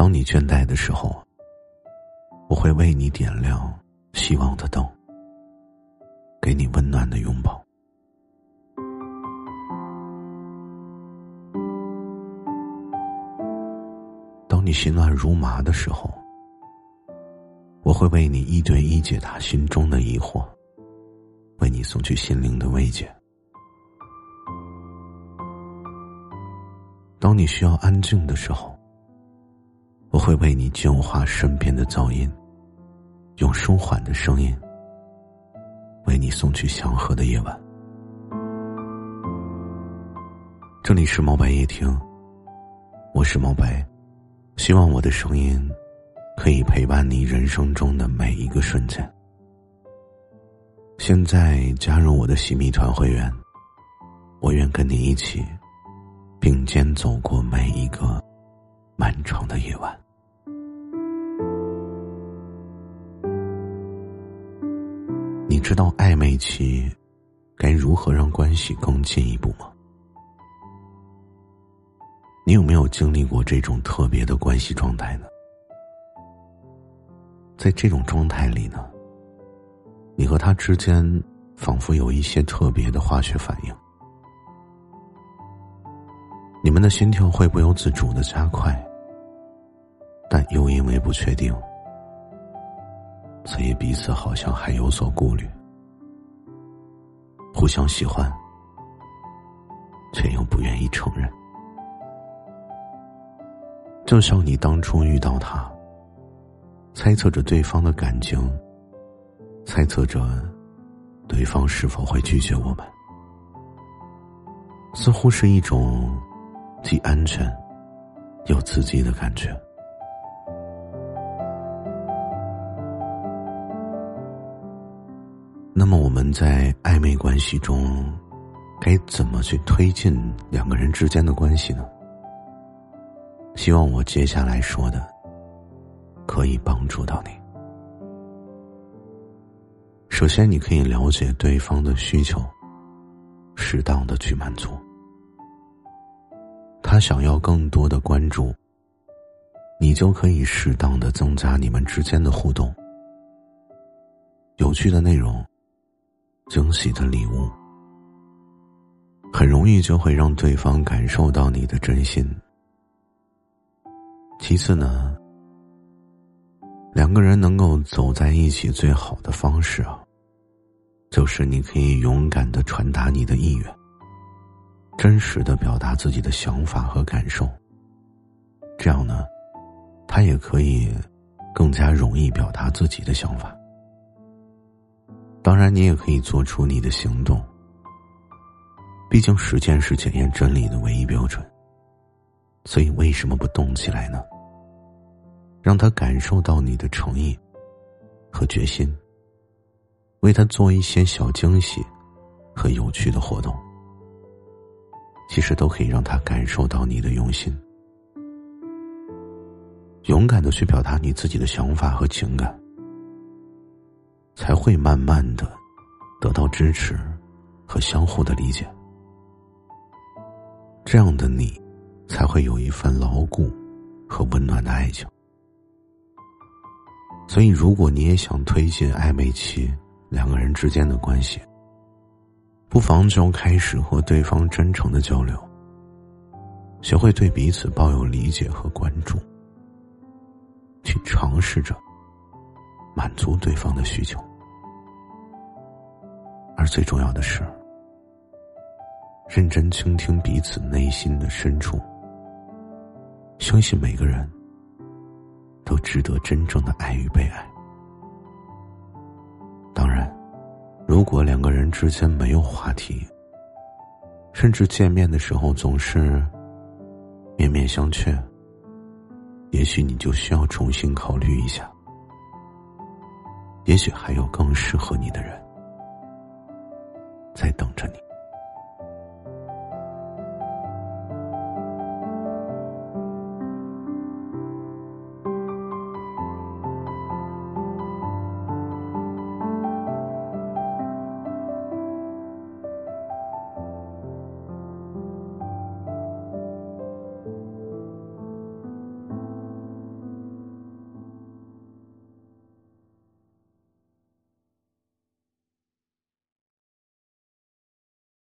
当你倦怠的时候，我会为你点亮希望的灯，给你温暖的拥抱。当你心乱如麻的时候，我会为你一对一解答心中的疑惑，为你送去心灵的慰藉。当你需要安静的时候，我会为你净化身边的噪音，用舒缓的声音为你送去祥和的夜晚。这里是毛白夜听，我是毛白，希望我的声音可以陪伴你人生中的每一个瞬间。现在加入我的喜蜜团会员，我愿跟你一起。并肩走过每一个漫长的夜晚。知道暧昧期该如何让关系更进一步吗？你有没有经历过这种特别的关系状态呢？在这种状态里呢，你和他之间仿佛有一些特别的化学反应。你们的心跳会不由自主的加快，但又因为不确定，所以彼此好像还有所顾虑，互相喜欢，却又不愿意承认。就像你当初遇到他，猜测着对方的感情，猜测着对方是否会拒绝我们，似乎是一种。既安全又刺激的感觉。那么我们在暧昧关系中，该怎么去推进两个人之间的关系呢？希望我接下来说的可以帮助到你。首先，你可以了解对方的需求，适当的去满足。他想要更多的关注，你就可以适当的增加你们之间的互动，有趣的内容，惊喜的礼物，很容易就会让对方感受到你的真心。其次呢，两个人能够走在一起最好的方式啊，就是你可以勇敢的传达你的意愿。真实的表达自己的想法和感受，这样呢，他也可以更加容易表达自己的想法。当然，你也可以做出你的行动。毕竟，时间是检验真理的唯一标准。所以，为什么不动起来呢？让他感受到你的诚意和决心，为他做一些小惊喜和有趣的活动。其实都可以让他感受到你的用心，勇敢的去表达你自己的想法和情感，才会慢慢的得到支持和相互的理解。这样的你，才会有一份牢固和温暖的爱情。所以，如果你也想推进暧昧期两个人之间的关系，不妨就开始和对方真诚的交流，学会对彼此抱有理解和关注，去尝试着满足对方的需求。而最重要的是，认真倾听彼此内心的深处，相信每个人都值得真正的爱与被爱。当然如果两个人之间没有话题，甚至见面的时候总是面面相觑，也许你就需要重新考虑一下。也许还有更适合你的人。